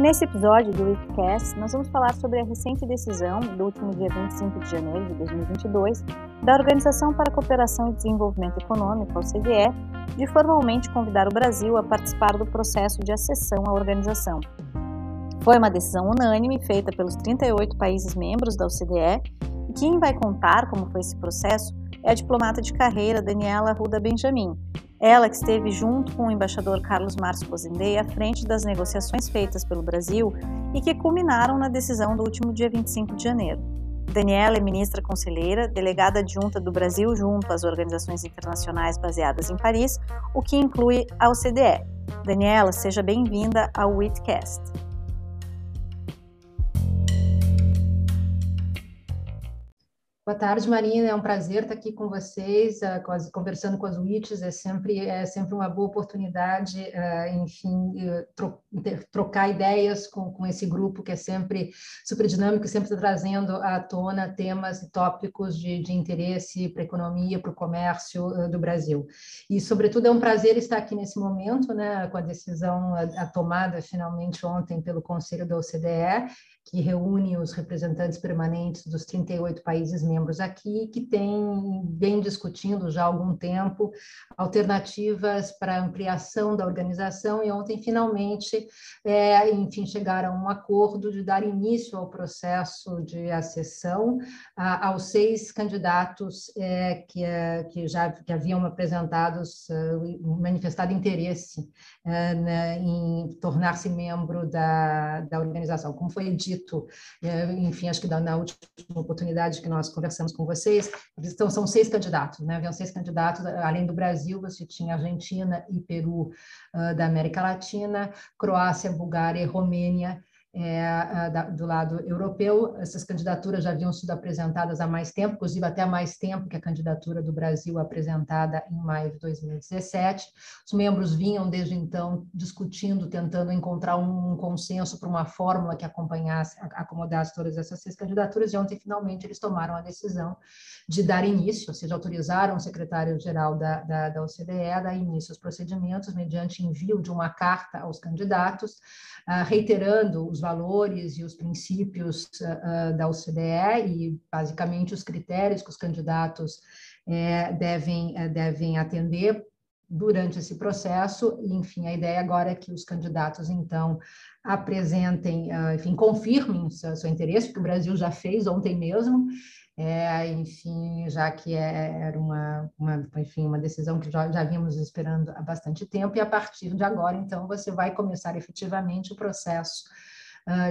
Nesse episódio do Weekcast, nós vamos falar sobre a recente decisão do último dia 25 de janeiro de 2022 da Organização para a Cooperação e Desenvolvimento Econômico, OCDE, de formalmente convidar o Brasil a participar do processo de acessão à organização. Foi uma decisão unânime feita pelos 38 países membros da OCDE e quem vai contar como foi esse processo é a diplomata de carreira Daniela Ruda Benjamin, ela que esteve junto com o embaixador Carlos Márcio Cozendei à frente das negociações feitas pelo Brasil e que culminaram na decisão do último dia 25 de janeiro. Daniela é ministra conselheira, delegada adjunta do Brasil junto às organizações internacionais baseadas em Paris, o que inclui a OCDE. Daniela, seja bem-vinda ao WITCast. Boa tarde, Marina. É um prazer estar aqui com vocês, uh, conversando com as WITs. É sempre, é sempre uma boa oportunidade, uh, enfim, tro trocar ideias com, com esse grupo que é sempre super dinâmico, sempre está trazendo à tona temas e tópicos de, de interesse para a economia, para o comércio do Brasil. E, sobretudo, é um prazer estar aqui nesse momento, né, com a decisão a, a tomada finalmente ontem pelo Conselho da OCDE que reúne os representantes permanentes dos 38 países membros aqui, que tem bem discutindo já há algum tempo alternativas para ampliação da organização e ontem finalmente, é, enfim, chegaram a um acordo de dar início ao processo de acessão a, aos seis candidatos é, que, é, que já que haviam apresentados, uh, manifestado interesse uh, na, em tornar-se membro da, da organização. Como foi dito dito, é, enfim, acho que na última oportunidade que nós conversamos com vocês, então são seis candidatos, né? Haviam seis candidatos, além do Brasil, você tinha Argentina e Peru uh, da América Latina, Croácia, Bulgária e Romênia é, da, do lado europeu. Essas candidaturas já haviam sido apresentadas há mais tempo, inclusive até mais tempo que a candidatura do Brasil apresentada em maio de 2017. Os membros vinham desde então discutindo, tentando encontrar um, um consenso para uma fórmula que acompanhasse, acomodasse todas essas seis candidaturas, e ontem finalmente eles tomaram a decisão de dar início, ou seja, autorizaram o secretário-geral da, da, da OCDE a dar início aos procedimentos mediante envio de uma carta aos candidatos, uh, reiterando os valores e os princípios uh, da OCDE e, basicamente, os critérios que os candidatos é, devem, devem atender durante esse processo. E, enfim, a ideia agora é que os candidatos, então, apresentem, enfim, confirmem seu, seu interesse, que o Brasil já fez ontem mesmo, é, enfim, já que é, era uma, uma, enfim, uma decisão que já, já vínhamos esperando há bastante tempo, e a partir de agora, então, você vai começar efetivamente o processo uh,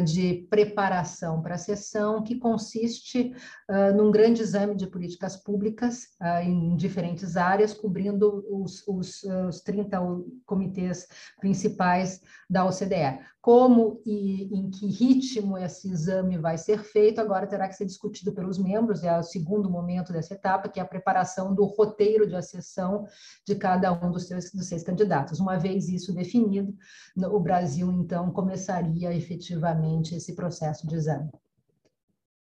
de preparação para a sessão, que consiste uh, num grande exame de políticas públicas uh, em diferentes áreas, cobrindo os, os, os 30 comitês principais da OCDE. Como e em que ritmo esse exame vai ser feito, agora terá que ser discutido pelos membros, é o segundo momento dessa etapa, que é a preparação do roteiro de acessão de cada um dos, seus, dos seis candidatos. Uma vez isso definido, o Brasil, então, começaria efetivamente esse processo de exame.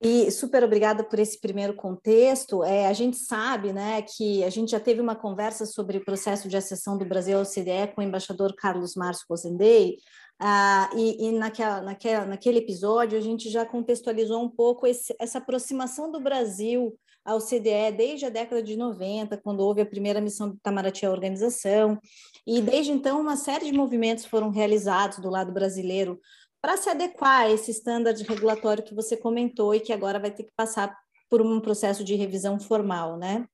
E super obrigada por esse primeiro contexto. É, a gente sabe né, que a gente já teve uma conversa sobre o processo de acessão do Brasil ao CDE com o embaixador Carlos Márcio Rosendei, ah, e, e naquela, naquela, naquele episódio a gente já contextualizou um pouco esse, essa aproximação do Brasil ao CDE desde a década de 90, quando houve a primeira missão do Itamaraty à organização, e desde então uma série de movimentos foram realizados do lado brasileiro para se adequar a esse estándar regulatório que você comentou e que agora vai ter que passar por um processo de revisão formal, né?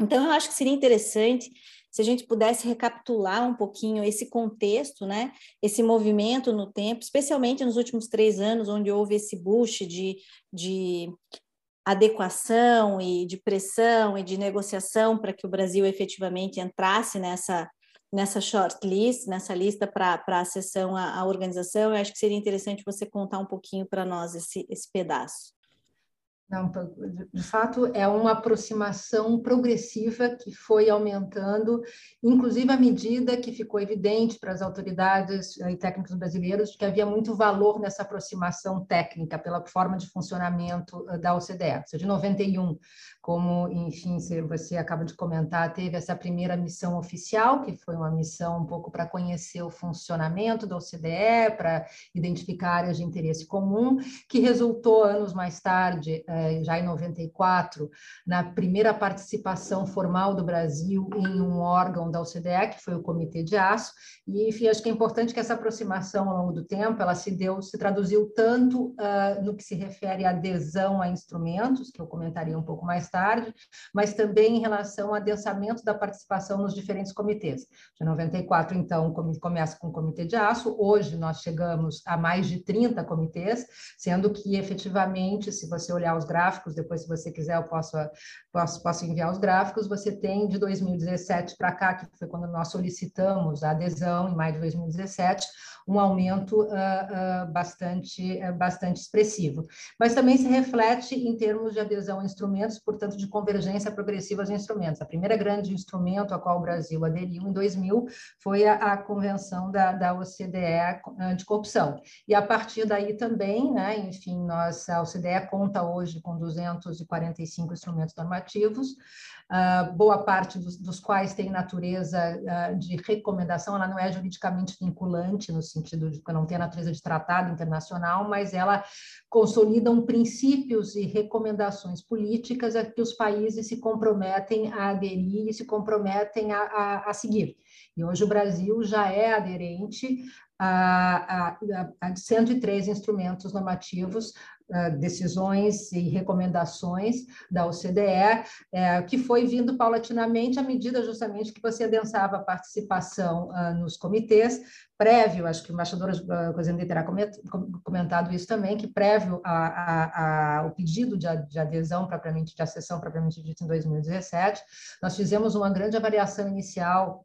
Então, eu acho que seria interessante se a gente pudesse recapitular um pouquinho esse contexto, né, esse movimento no tempo, especialmente nos últimos três anos, onde houve esse boost de, de adequação e de pressão e de negociação para que o Brasil efetivamente entrasse nessa nessa shortlist, nessa lista para a sessão à, organização. Eu acho que seria interessante você contar um pouquinho para nós esse, esse pedaço. Não, de fato, é uma aproximação progressiva que foi aumentando, inclusive à medida que ficou evidente para as autoridades e técnicos brasileiros que havia muito valor nessa aproximação técnica pela forma de funcionamento eh, da OCDE. Ou de 91, como, enfim, você acaba de comentar, teve essa primeira missão oficial, que foi uma missão um pouco para conhecer o funcionamento da OCDE, para identificar áreas de interesse comum, que resultou anos mais tarde, eh, já em 94, na primeira participação formal do Brasil em um órgão da OCDE, que foi o Comitê de Aço, e, enfim, acho que é importante que essa aproximação ao longo do tempo, ela se deu, se traduziu tanto uh, no que se refere à adesão a instrumentos, que eu comentaria um pouco mais tarde, mas também em relação ao adensamento da participação nos diferentes comitês. De 94, então, começa com o Comitê de Aço, hoje nós chegamos a mais de 30 comitês, sendo que efetivamente, se você olhar os gráficos, depois, se você quiser, eu posso, posso, posso enviar os gráficos, você tem de 2017 para cá, que foi quando nós solicitamos a adesão, em maio de 2017, um aumento uh, uh, bastante, uh, bastante expressivo. Mas também se reflete em termos de adesão a instrumentos, portanto, de convergência progressiva aos instrumentos. A primeira grande instrumento a qual o Brasil aderiu em 2000 foi a, a Convenção da, da OCDE anticorrupção. E a partir daí também, né, enfim, nós, a OCDE conta hoje com 245 instrumentos normativos, uh, boa parte dos, quais tem natureza uh, de recomendação, ela não é juridicamente vinculante, no sentido de que não tem natureza de tratado internacional, mas ela consolidam princípios e recomendações políticas a que os países se comprometem a aderir e se comprometem a, a, a seguir. E hoje o Brasil já é aderente a, a, a 103 instrumentos normativos decisões e recomendações da OCDE, é, que foi vindo paulatinamente à medida justamente que você adensava a participação uh, nos comitês, prévio, acho que o embaixador Cozendê terá comentado isso também, que prévio ao pedido de, de adesão propriamente, de acessão propriamente dita em 2017, nós fizemos uma grande avaliação inicial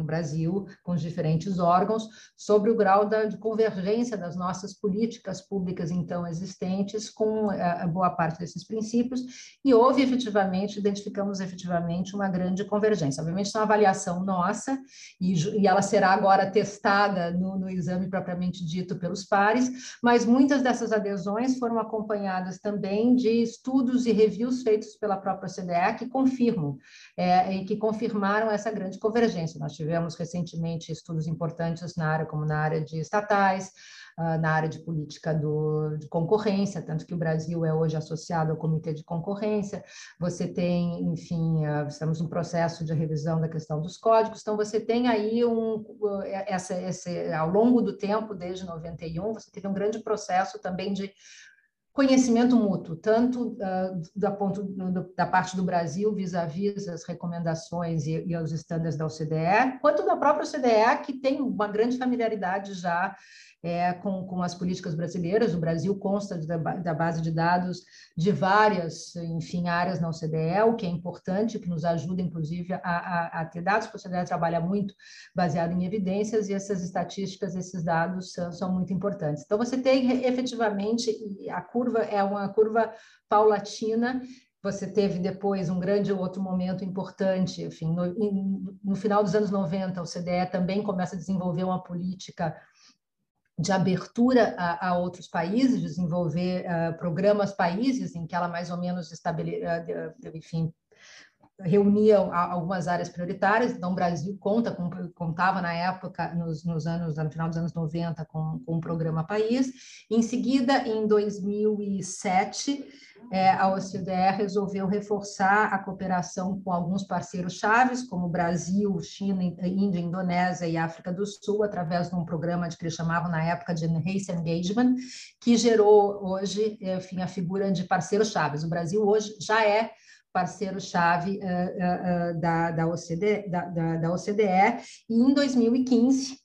no Brasil, com os diferentes órgãos, sobre o grau da, de convergência das nossas políticas públicas então existentes com eh, a boa parte desses princípios, e houve efetivamente, identificamos efetivamente uma grande convergência. Obviamente, isso é uma avaliação nossa, e, e ela será agora testada no, no exame propriamente dito pelos pares, mas muitas dessas adesões foram acompanhadas também de estudos e reviews feitos pela própria CDE que confirmam, é, e que confirmaram essa grande convergência. Nós tivemos tivemos recentemente estudos importantes na área, como na área de estatais, ah, na área de política do, de concorrência, tanto que o Brasil é hoje associado ao Comitê de Concorrência. Você tem, enfim, ah, estamos no processo de revisão da questão dos códigos, então você tem aí um, essa, esse, ao longo do tempo, desde 91, você teve um grande processo também de conhecimento mútuo, tanto uh, da, ponto, do, da parte do Brasil vis-à-vis -vis as recomendações e, e os estándares da OCDE, quanto da própria OCDE, que tem uma grande familiaridade já é, com, com as políticas brasileiras. O Brasil consta da, da base de dados de várias, enfim, áreas na OCDE, o que é importante, que nos ajuda, inclusive, a, a, a ter dados, porque a OCDE trabalha muito baseado em evidências e essas estatísticas, esses dados são, são muito importantes. Então, você tem efetivamente, a curva é uma curva paulatina, você teve depois um grande outro momento importante, enfim, no, no, final dos anos 90, o CDE também começa a desenvolver uma política de abertura a, a, outros países, desenvolver uh, programas países em que ela mais ou menos estabele, uh, enfim, reunia algumas áreas prioritárias. Então, o Brasil conta com, contava na época, nos, nos, anos, no final dos anos 90, com, com um programa país. Em seguida, em 2007, é, a OCDE resolveu reforçar a cooperação com alguns parceiros chaves, como Brasil, China, Índia, Indonésia e África do Sul, através de um programa de que eles chamavam na época de Enhanced Engagement, que gerou hoje, enfim, a figura de parceiros chaves. O Brasil hoje já é parceiro-chave uh, uh, uh, da, da, OCDE, da, da, da, OCDE, e em 2015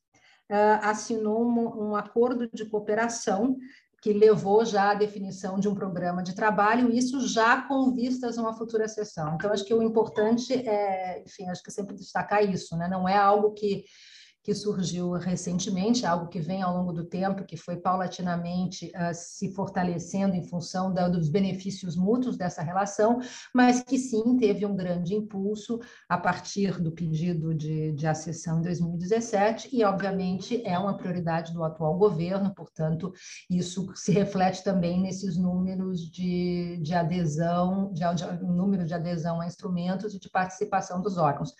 assinou um, um acordo de cooperação que levou já à definição de um programa de trabalho, isso já com vistas a uma futura sessão. Então, acho que o importante é, enfim, acho que sempre destacar isso, né? Não é algo que que surgiu recentemente, algo que vem ao longo do tempo, que foi paulatinamente uh, se fortalecendo em função da, dos benefícios mútuos dessa relação, mas que sim teve um grande impulso a partir do pedido de, de acessão em 2017 e, obviamente, é uma prioridade do atual governo, portanto, isso se reflete também nesses números de, de adesão, de, de, número de adesão a instrumentos e de participação dos órgãos.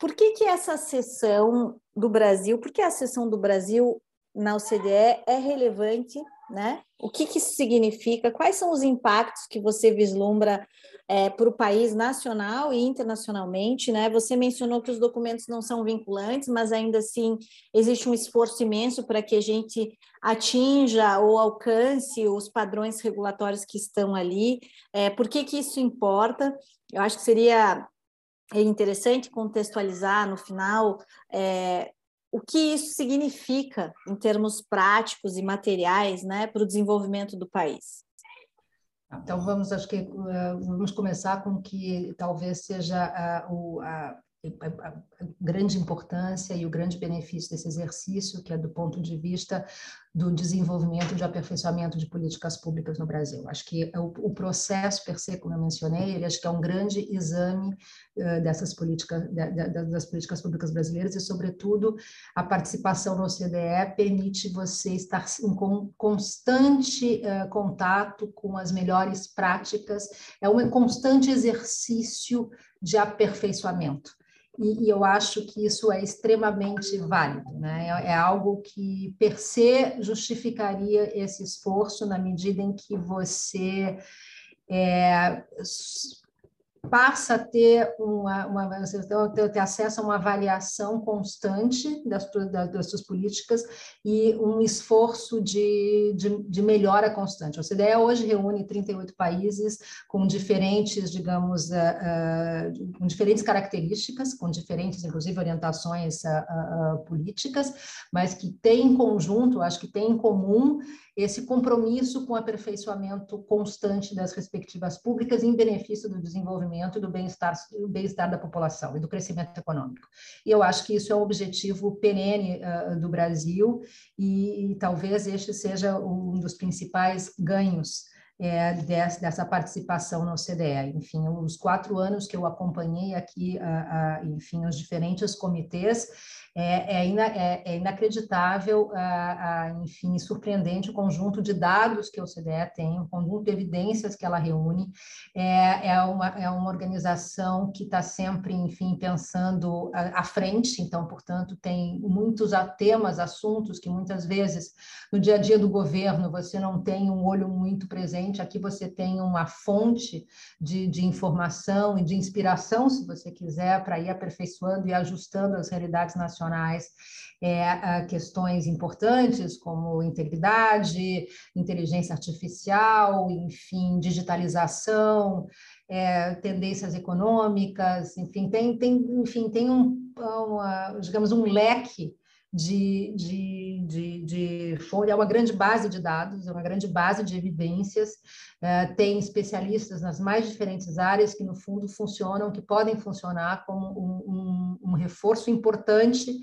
Por que, que essa sessão do Brasil, por que a sessão do Brasil na OCDE é relevante, né? O que, que isso significa? Quais são os impactos que você vislumbra é, para o país nacional e internacionalmente, né? Você mencionou que os documentos não são vinculantes, mas ainda assim existe um esforço imenso para que a gente atinja ou alcance os padrões regulatórios que estão ali. É, por que, que isso importa? Eu acho que seria é interessante contextualizar no final é, o que isso significa em termos práticos e materiais né, para o desenvolvimento do país. Então vamos, acho que uh, vamos começar com que talvez seja uh, o, a, a, grande importância e o grande benefício desse exercício, que é do ponto de vista do desenvolvimento de aperfeiçoamento de políticas públicas no Brasil. Acho que o, o processo per se, como eu mencionei, ele acho que é um grande exame uh, dessas políticas, das políticas públicas brasileiras e, sobretudo, a participação no OCDE permite você estar em constante uh, contato com as melhores práticas, é um constante exercício de aperfeiçoamento e, e, eu acho que isso é extremamente válido, né? É, é, algo que per se justificaria esse esforço na medida em que você é, passa a ter, uma, uma, ter, acesso a uma avaliação constante das, das, das suas políticas e um esforço de, de, de melhora constante. A OCDE hoje reúne 38 países com diferentes, digamos, uh, uh, com diferentes características, com diferentes, inclusive, orientações uh, políticas, mas que tem em conjunto, acho que tem em comum esse compromisso com o aperfeiçoamento constante das respectivas públicas em benefício do desenvolvimento e do bem-estar bem da população e do crescimento econômico. E eu acho que isso é um objetivo perene uh, do Brasil e, e talvez este seja um dos principais ganhos é, dessa participação no CDE. Enfim, os quatro anos que eu acompanhei aqui, uh, uh, enfim, os diferentes comitês, é, é, ina, é, é inacreditável, a, a, enfim, surpreendente o conjunto de dados que a OCDE tem, o conjunto de evidências que ela reúne. É, é, uma, é uma organização que está sempre, enfim, pensando à, à frente, então, portanto, tem muitos temas, assuntos que muitas vezes no dia a dia do governo você não tem um olho muito presente, aqui você tem uma fonte de, de informação e de inspiração, se você quiser, para ir aperfeiçoando e ajustando as realidades nacionais internacionais é, questões importantes como integridade, inteligência artificial, enfim, digitalização, é, tendências econômicas, enfim, tem, tem, enfim, tem um, digamos, um leque de, de, de, de é uma grande base de dados, é uma grande base de evidências, é, tem especialistas nas mais diferentes áreas que, no fundo, funcionam, que podem funcionar como um, um, um reforço importante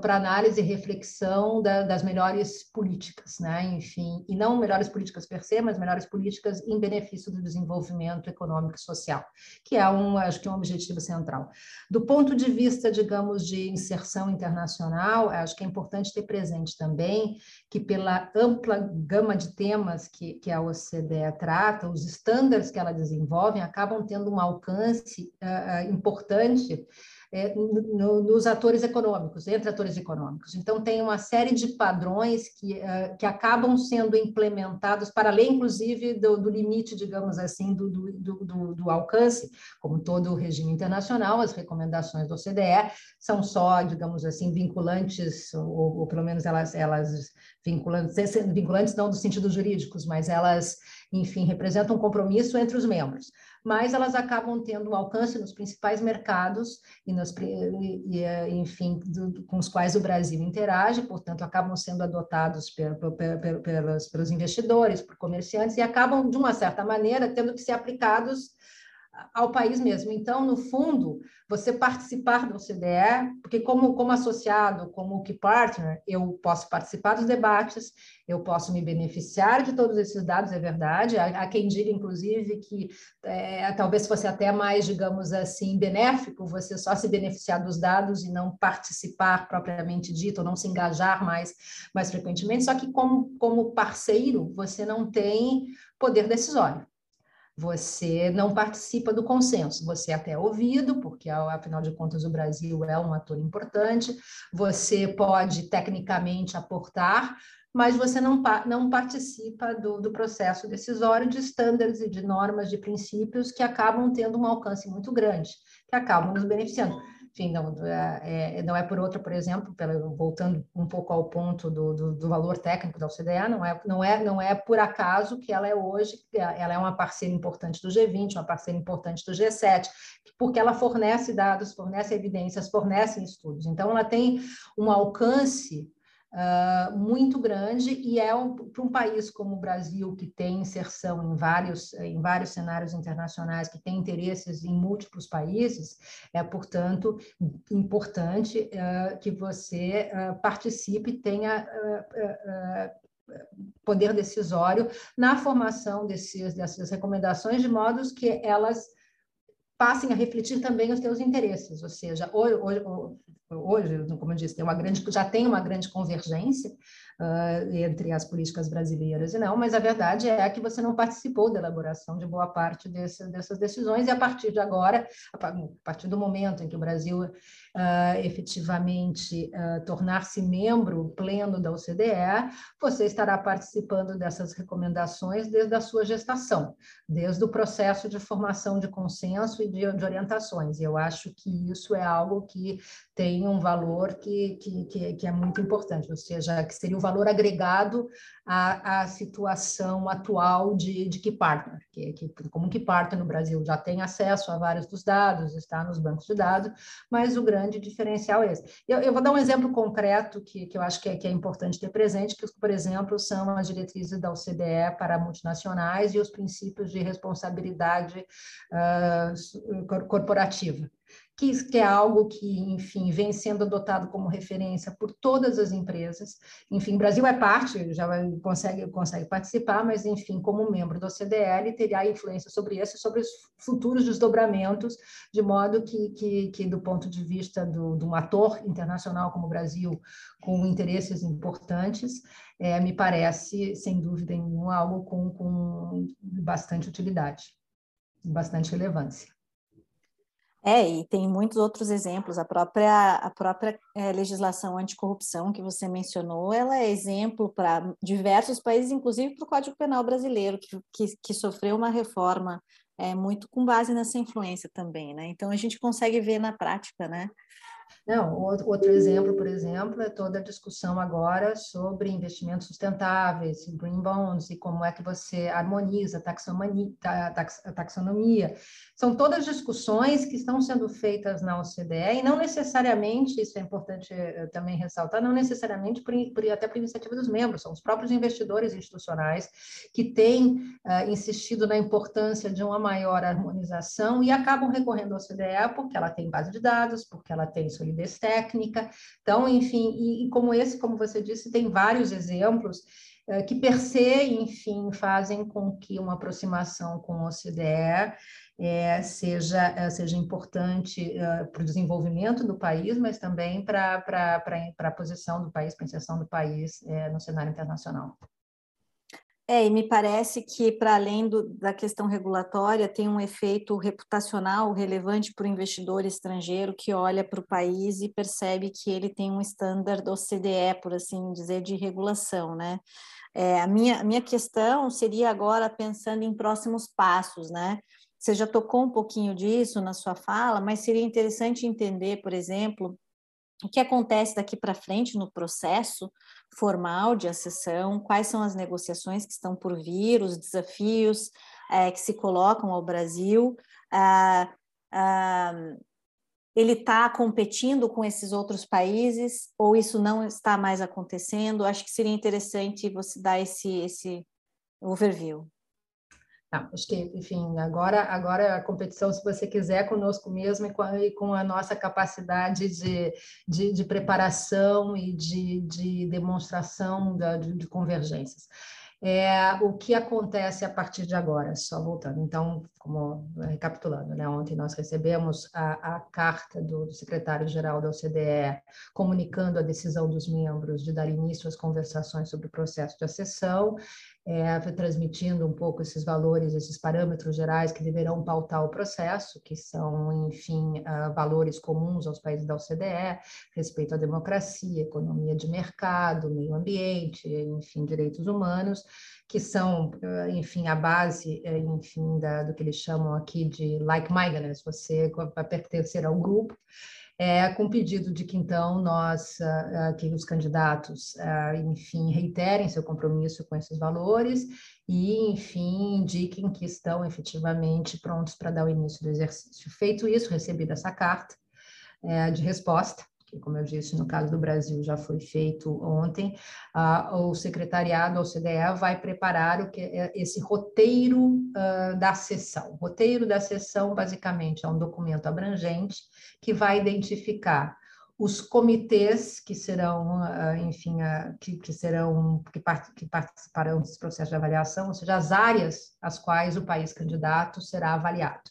para análise e reflexão da, das melhores políticas, né? Enfim, e não melhores políticas per se, mas melhores políticas em benefício do desenvolvimento econômico e social, que é um, acho que é um objetivo central. Do ponto de vista, digamos, de inserção internacional, acho que é importante ter presente também que pela ampla gama de temas que, que a OCDE trata, os estándares que ela desenvolve acabam tendo um alcance uh, importante é, no, nos atores econômicos, entre atores econômicos. Então, tem uma série de padrões que, uh, que acabam sendo implementados para além, inclusive, do, do limite, digamos assim, do, do, do, do alcance, como todo o regime internacional, as recomendações do OCDE são só, digamos assim, vinculantes, ou, ou pelo menos elas, elas vinculantes, vinculantes não dos sentidos jurídicos, mas elas, enfim, representam um compromisso entre os membros mas elas acabam tendo um alcance nos principais mercados e, nos, e, eh, enfim, do, com os quais o Brasil interage, portanto, acabam sendo adotados pelos, pelos investidores, por comerciantes, e acabam, de uma certa maneira, tendo que ser aplicados ao país mesmo. Então, no fundo, você participar do OCDE, porque como, como associado, como key partner, eu posso participar dos debates, eu posso me beneficiar de todos esses dados, é verdade. Há, há quem diga, inclusive, que é, talvez fosse até mais, digamos assim, benéfico você só se beneficiar dos dados e não participar propriamente dito, ou não se engajar mais, mais frequentemente. Só que como, como parceiro, você não tem poder decisório você não participa do consenso, você é até ouvido, porque afinal de contas o Brasil é um ator importante, você pode tecnicamente aportar, mas você não, não participa do, do processo decisório de estándares e de normas, de princípios que acabam tendo um alcance muito grande, que acabam nos beneficiando enfim, não é, é, não é por outra, por exemplo, voltando um pouco ao ponto do, do, do, valor técnico da OCDE, não é, não, é, não é por acaso que ela é hoje, ela é uma parceira importante do G20, uma parceira importante do G7, porque ela fornece dados, fornece evidências, fornece estudos. Então, ela tem um alcance uh, muito grande e é um, para um país como o Brasil, que tem inserção em vários, em vários cenários internacionais, que tem interesses em múltiplos países, é, portanto, importante uh, que você uh, participe, tenha poder decisório na formação desses, dessas recomendações, de modos que elas passem a refletir também os teus interesses, ou seja, hoje, hoje, como eu disse, tem uma grande, já tem uma grande convergência uh, entre as políticas brasileiras e não, mas a verdade é que você não participou da elaboração de boa parte desse, dessas decisões, e a partir de agora, a partir do momento em que o Brasil uh, efetivamente uh, tornar-se membro pleno da OCDE, você estará participando dessas recomendações desde a sua gestação, desde o processo de formação de consenso e de, de orientações. Eu acho que isso é algo que tem um valor que, que, que, que é muito importante, ou seja, que seria o valor agregado à, à situação atual de, de Partner, que, que como Partner no Brasil já tem acesso a vários dos dados, está nos bancos de dados, mas o grande diferencial é esse. Eu, eu vou dar um exemplo concreto que, que eu acho que é, que é importante ter presente, que, por exemplo, são as diretrizes da OCDE para multinacionais e os princípios de responsabilidade uh, corporativa que, que é algo que, enfim, vem sendo adotado como referência por todas as empresas. Enfim, Brasil é parte, já consegue, consegue participar, mas, enfim, como membro do OCDE, teria influência sobre isso, sobre os futuros desdobramentos, de modo que, que, que do ponto de vista do, de um ator internacional como o Brasil, com interesses importantes, é, me parece, sem dúvida nenhuma, algo com, com bastante utilidade, bastante relevância. É, e tem muitos outros exemplos. A própria, a própria é, legislação anticorrupção que você mencionou, ela é exemplo para diversos países, inclusive para o Código Penal brasileiro, que, que, que sofreu uma reforma é, muito com base nessa influência também, né? Então a gente consegue ver na prática, né? Não, outro exemplo, por exemplo, é toda a discussão agora sobre investimentos sustentáveis, green bonds, e como é que você harmoniza a taxonomia. São todas discussões que estão sendo feitas na OCDE, e não necessariamente, isso é importante eh, também ressaltar, não necessariamente por, por, até por iniciativa dos membros, são os próprios investidores institucionais que têm uh, insistido na importância de uma maior harmonização e acabam recorrendo à OCDE porque ela tem base de dados, porque ela tem solidez técnica. Então, enfim, e, e como esse, como você disse, tem vários exemplos eh, que per se, enfim, fazem com que uma aproximação com a OCDE é, seja, eh, seja importante para o desenvolvimento do país, mas também para a posição do país, para a inserção do país no cenário internacional. É, e me parece que, para além do, da questão regulatória, tem um efeito reputacional relevante para o investidor estrangeiro que olha para o país e percebe que ele tem um standard OCDE, por assim dizer, de regulação, né? É, a, minha, a minha questão seria agora pensando em próximos passos, né? Você já tocou um pouquinho disso na sua fala, mas seria interessante entender, por exemplo, o que acontece daqui para frente no processo formal de acessão, quais são as negociações que estão por vir, os desafios, é, que se colocam ao Brasil. Ah, ah, ele está competindo com esses outros países ou isso não está mais acontecendo? Acho que seria interessante você dar esse, esse overview. Não, acho que, enfim, agora, agora a competição, se você quiser, conosco mesmo e com a, e com a nossa capacidade de, de, de, preparação e de, de demonstração da, de, de convergências. É, o que acontece a partir de agora, só voltando. Então, como recapitulando, né? ontem nós recebemos a, a carta do, do secretário-geral da OCDE comunicando a decisão dos membros de dar início às conversações sobre o processo de acessão é, transmitindo um pouco esses valores, esses parâmetros gerais que deverão pautar o processo, que são, enfim, uh, valores comuns aos países da OCDE, respeito à democracia, economia de mercado, meio ambiente, enfim, direitos humanos, que são, uh, enfim, a base, uh, enfim, da, do que eles chamam aqui de like-mindedness, você vai pertencer ao grupo, é, com pedido de que então nós, uh, que os candidatos, uh, enfim, reiterem seu compromisso com esses valores e, enfim, indiquem que estão efetivamente prontos para dar o início do exercício. Feito isso, recebida essa carta é, de resposta, que, como eu disse, no caso do Brasil já foi feito ontem, o secretariado, a OCDE, vai preparar o que é esse roteiro da sessão. O roteiro da sessão, basicamente, é um documento abrangente que vai identificar os comitês que serão, enfim, que, serão, que, que participarão desse processo de avaliação, ou seja, as áreas às quais o país candidato será avaliado.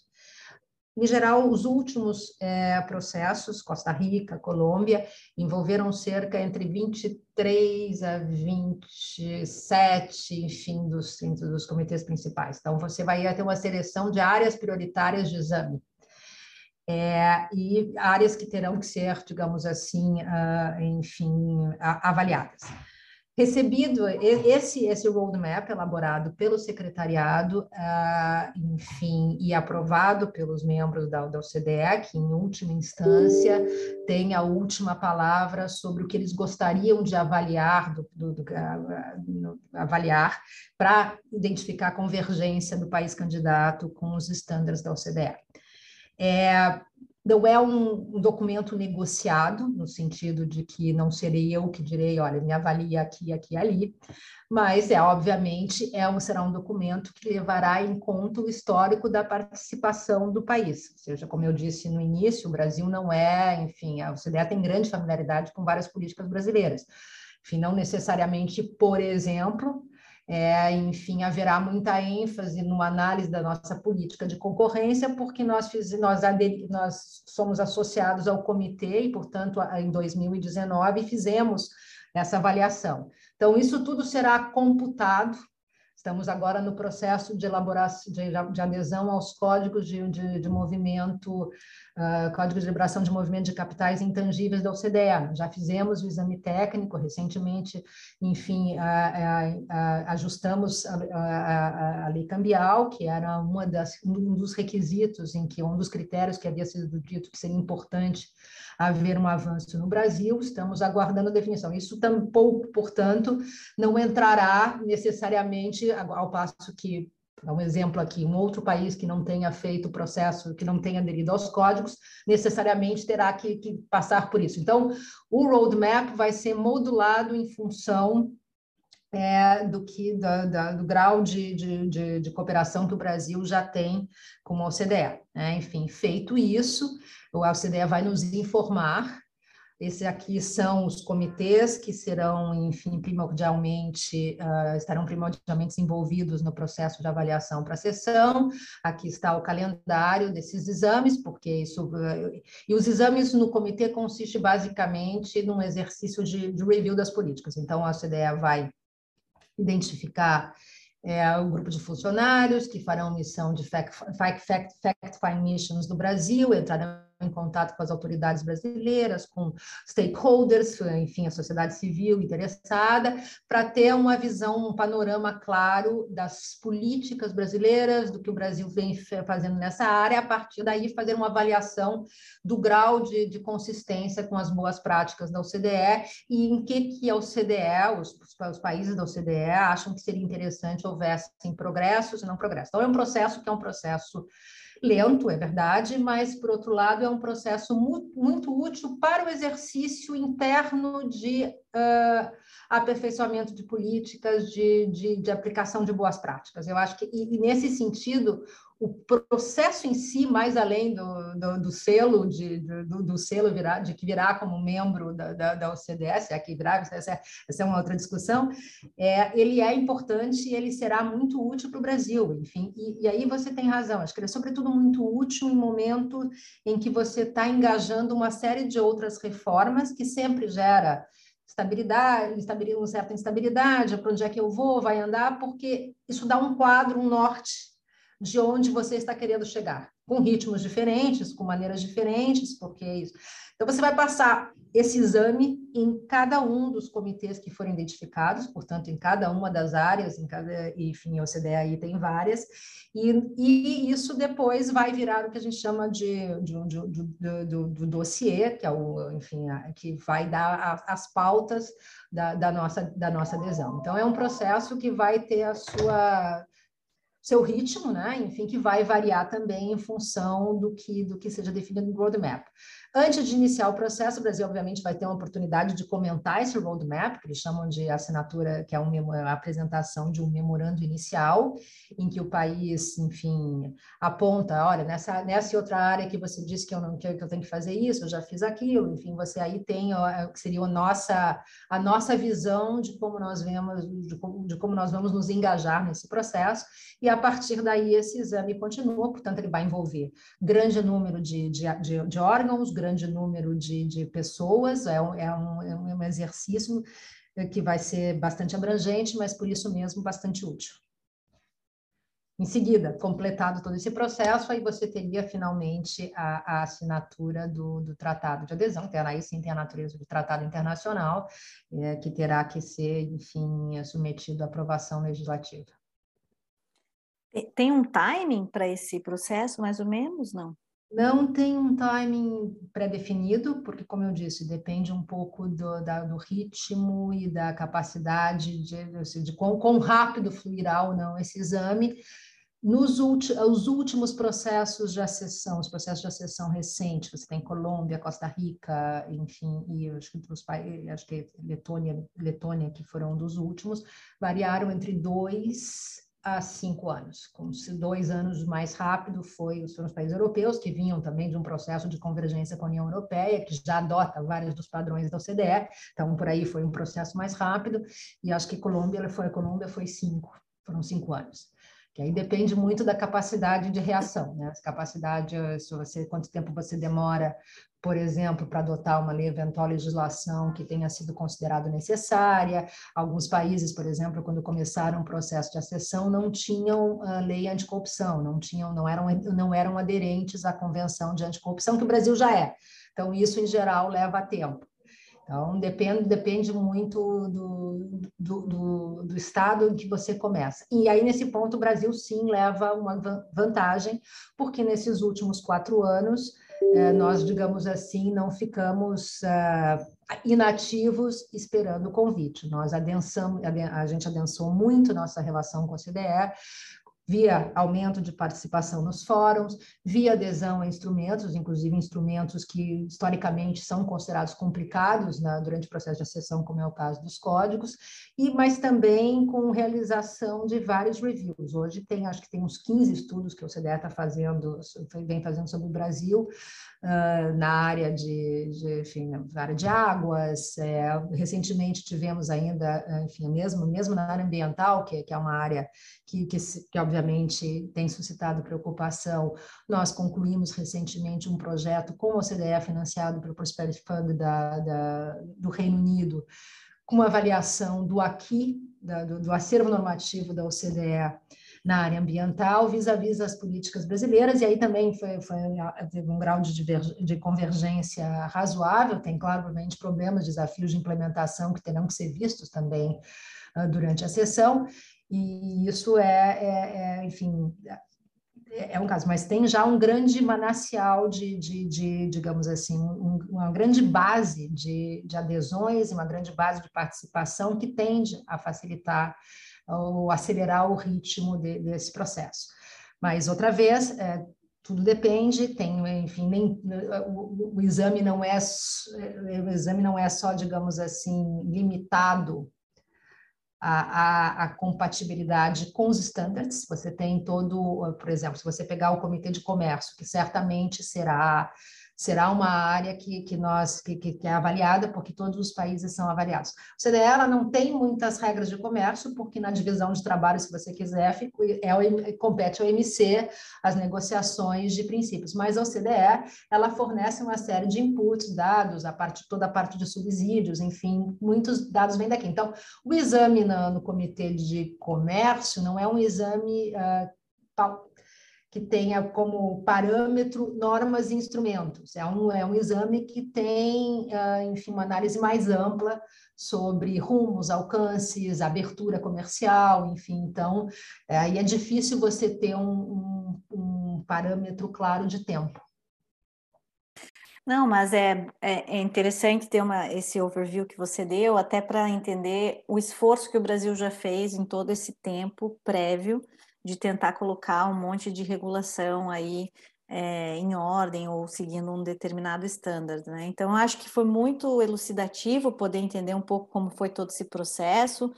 Em geral, os últimos é, processos, Costa Rica, Colômbia, envolveram cerca entre 23 a 27, enfim, dos, dos comitês principais. Então, você vai ter uma seleção de áreas prioritárias de exame. É, e áreas que terão que ser, digamos assim, uh, enfim, avaliadas. Recebido esse, esse roadmap elaborado pelo secretariado, uh, enfim, e aprovado pelos membros da, da OCDE, que em última instância tem a última palavra sobre o que eles gostariam de avaliar, do, do, do, uh, avaliar para identificar a convergência do país candidato com os estándares da OCDE. É, não é um, um, documento negociado, no sentido de que não serei eu que direi, olha, me avalia aqui, aqui ali, mas é, obviamente, é um, será um documento que levará em conta o histórico da participação do país. Ou seja, como eu disse no início, o Brasil não é, enfim, a OCDE tem grande familiaridade com várias políticas brasileiras. Enfim, não necessariamente, por exemplo, é, enfim, haverá muita ênfase numa análise da nossa política de concorrência, porque nós, fiz, nós, nós somos associados ao comitê e, portanto, em 2019 fizemos essa avaliação. Então, isso tudo será computado Estamos agora no processo de elaboração, de, de adesão aos códigos de, de, de movimento, uh, de liberação de movimento de capitais intangíveis da OCDE. Já fizemos o exame técnico recentemente, enfim, uh, uh, ajustamos a, a, a, lei cambial, que era uma das, um dos requisitos em que um dos critérios que havia sido dito que seria importante haver um avanço no Brasil, estamos aguardando a definição. Isso tampouco, portanto, não entrará necessariamente, ao passo que, um exemplo aqui, um outro país que não tenha feito o processo, que não tenha aderido aos códigos, necessariamente terá que, que passar por isso. Então, o roadmap vai ser modulado em função é, do que da, da, do grau de, de, de, de, cooperação que o Brasil já tem com a OCDE. Né? Enfim, feito isso, o OCDE vai nos informar. Esses aqui são os comitês que serão, enfim, primordialmente, uh, estarão primordialmente envolvidos no processo de avaliação para a sessão. Aqui está o calendário desses exames, porque isso. Uh, e os exames no comitê consiste basicamente num exercício de, de review das políticas. Então, a OCDE vai identificar é, um grupo de funcionários que farão missão de fact-find fact, fact, fact missions no Brasil, entrarão em contato com as autoridades brasileiras, com stakeholders, enfim, a sociedade civil interessada, para ter uma visão, um panorama claro das políticas brasileiras, do que o Brasil vem fazendo nessa área, a partir daí fazer uma avaliação do grau de, de consistência com as boas práticas da OCDE e em que, que a OCDE, os, os países da OCDE, acham que seria interessante houvessem progressos e não progressos. Então, é um processo que é um processo lento, é verdade, mas, por outro lado, é um processo muito, muito útil para o exercício interno de uh, aperfeiçoamento de políticas, de, de, de, aplicação de boas práticas. Eu acho que, e, e nesse sentido, o processo em si, mais além do, do, do selo, de, do, do, selo virar, de que virá como membro da, da, da OCDE, é que virá, essa é, essa é uma outra discussão, é, ele é importante e ele será muito útil para o Brasil, enfim, e, e, aí você tem razão, acho que ele é sobretudo muito útil em momento em que você está engajando uma série de outras reformas que sempre gera estabilidade, uma certa instabilidade, para onde é que eu vou, vai andar, porque isso dá um quadro, um norte de onde você está querendo chegar, com ritmos diferentes, com maneiras diferentes, porque é isso. Então, você vai passar esse exame em cada um dos comitês que forem identificados, portanto, em cada uma das áreas, em cada, enfim, a OCDE aí tem várias, e, e isso depois vai virar o que a gente chama de, de, de, de do, do dossiê, que é o, enfim, a, que vai dar a, as pautas da, da, nossa, da nossa adesão. Então, é um processo que vai ter a sua seu ritmo, né? Enfim, que vai variar também em função do que do que seja definido no roadmap. Antes de iniciar o processo, o Brasil, obviamente, vai ter uma oportunidade de comentar esse roadmap, que eles chamam de assinatura, que é uma apresentação de um memorando inicial, em que o país, enfim, aponta, olha, nessa, nessa outra área que você disse que eu, não, que eu tenho que fazer isso, eu já fiz aquilo, enfim, você aí tem o que seria a nossa, a nossa visão de como nós vemos, de como, de como nós vamos nos engajar nesse processo, e a partir daí esse exame continua, portanto, ele vai envolver grande número de, de, de, de órgãos, grande número de, de pessoas, é um, é, um, é um exercício que vai ser bastante abrangente, mas por isso mesmo bastante útil. Em seguida, completado todo esse processo, aí você teria finalmente a, a assinatura do, do, tratado de adesão, que aí sim tem a natureza de tratado internacional, é, que terá que ser, enfim, submetido à aprovação legislativa. Tem um timing para esse processo, mais ou menos, não? Não tem um timing pré-definido, porque, como eu disse, depende um pouco do, da, do ritmo e da capacidade de, de, de quão, quão rápido fluirá ou não esse exame. Nos os últimos processos de acessão, os processos de acessão recentes, você tem Colômbia, Costa Rica, enfim, e acho que, os, acho que Letônia, Letônia, que foram um dos últimos, variaram entre dois a cinco anos, como se dois anos mais rápido foi, os países europeus, que vinham também de um processo de convergência com a União Europeia, que já adota vários dos padrões da OCDE, então por aí foi um processo mais rápido, e acho que Colômbia, foi, a Colômbia foi cinco, foram cinco anos que aí depende muito da capacidade de reação, né? Capacidade, se você, quanto tempo você demora por exemplo, para adotar uma eventual legislação que tenha sido considerada necessária. Alguns países, por exemplo, quando começaram o processo de acessão, não tinham a lei anticorrupção, não tinham, não eram, não eram aderentes à convenção de anticorrupção, que o Brasil já é. Então, isso, em geral, leva tempo. Então, depende, depende muito do, do, do, do, estado em que você começa. E aí, nesse ponto, o Brasil sim leva uma vantagem, porque nesses últimos quatro anos, é, nós, digamos assim, não ficamos uh, inativos esperando o convite. Nós adensamos, a gente adensou muito nossa relação com a CDE, via aumento de participação nos fóruns, via adesão a instrumentos, inclusive instrumentos que historicamente são considerados complicados né, durante o processo de acessão, como é o caso dos códigos, e mas também com realização de vários reviews. Hoje tem, acho que tem uns 15 estudos que o CDE está fazendo, vem fazendo sobre o Brasil, uh, na área de, de, enfim, na área de águas. É, recentemente tivemos ainda, enfim, mesmo, mesmo na área ambiental, que, que é uma área que, que, que, obviamente tem suscitado preocupação. Nós concluímos recentemente um projeto com o OCDE financiado pelo Prosperity Fund da, da, do Reino Unido, com uma avaliação do aqui, da, do, do, acervo normativo da OCDE, na área ambiental vis-à-vis -vis as políticas brasileiras, e aí também foi, foi, teve um grau de, de convergência razoável, tem claramente problemas, desafios de implementação que terão que ser vistos também uh, durante a sessão, e isso é, é, é enfim, é um caso, mas tem já um grande manancial de, de, de digamos assim, um, uma grande base de, de adesões e uma grande base de participação que tende a facilitar ou acelerar o ritmo de, desse processo. Mas, outra vez, é, tudo depende, tem, enfim, nem, o, o, exame não é o exame não é só, digamos assim, limitado a, a, a, compatibilidade com os standards. Você tem todo, por exemplo, se você pegar o Comitê de Comércio, que certamente será será uma área que, que nós que, que, é avaliada porque todos os países são avaliados. O CDE ela não tem muitas regras de comércio porque na divisão de trabalho, se você quiser, é o, compete ao MC as negociações de princípios, mas a OCDE ela fornece uma série de inputs, dados, a parte toda a parte de subsídios, enfim, muitos dados vêm daqui. Então, o exame no, no Comitê de Comércio não é um exame uh, que tenha como parâmetro normas e instrumentos. É um, é um exame que tem, uh, enfim, uma análise mais ampla sobre rumos, alcances, abertura comercial, enfim. Então, é, aí é difícil você ter um, um, um parâmetro claro de tempo. Não, mas é, é, é, interessante ter uma, esse overview que você deu, até para entender o esforço que o Brasil já fez em todo esse tempo prévio de tentar colocar um monte de regulação aí é, em ordem ou seguindo um determinado standard, né? Então, acho que foi muito elucidativo poder entender um pouco como foi todo esse processo,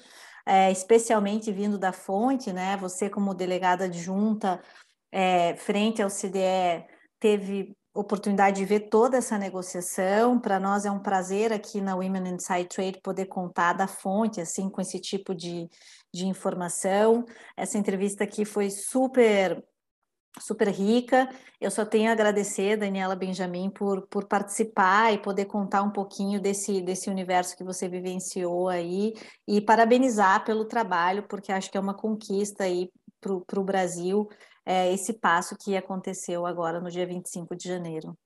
é, especialmente vindo da fonte, né? Você, como delegada adjunta, é, frente ao CDE, teve oportunidade de ver toda essa negociação. Para nós é um prazer aqui na Women Inside Trade poder contar da fonte, assim, com esse tipo de, de informação. Essa entrevista aqui foi super super rica. Eu só tenho a agradecer, Daniela Benjamin, por, por participar e poder contar um pouquinho desse, desse universo que você vivenciou aí e parabenizar pelo trabalho, porque acho que é uma conquista aí para o Brasil é, esse passo que aconteceu agora no dia 25 de janeiro.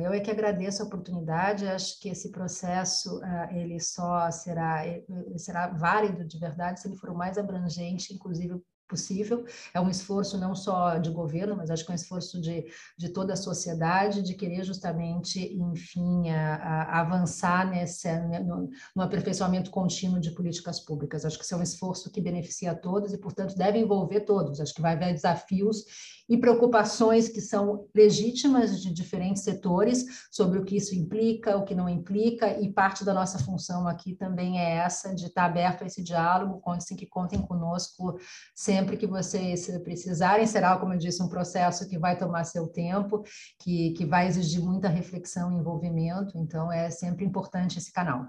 Eu é que agradeço a oportunidade, acho que esse processo uh, ele só será, ele será válido de verdade se ele for o mais abrangente, inclusive possível. É um esforço não só de governo, mas acho que é um esforço de, de toda a sociedade, de querer justamente, enfim, a, a avançar nesse, né, no, no, aperfeiçoamento contínuo de políticas públicas. Acho que isso é um esforço que beneficia a todos e, portanto, deve envolver todos. Acho que vai haver desafios e preocupações que são legítimas de diferentes setores sobre o que isso implica, o que não implica, e parte da nossa função aqui também é essa, de estar aberto a esse diálogo, contem que contem conosco sempre que vocês precisarem. Será, como eu disse, um processo que vai tomar seu tempo, que, que vai exigir muita reflexão e envolvimento, então é sempre importante esse canal.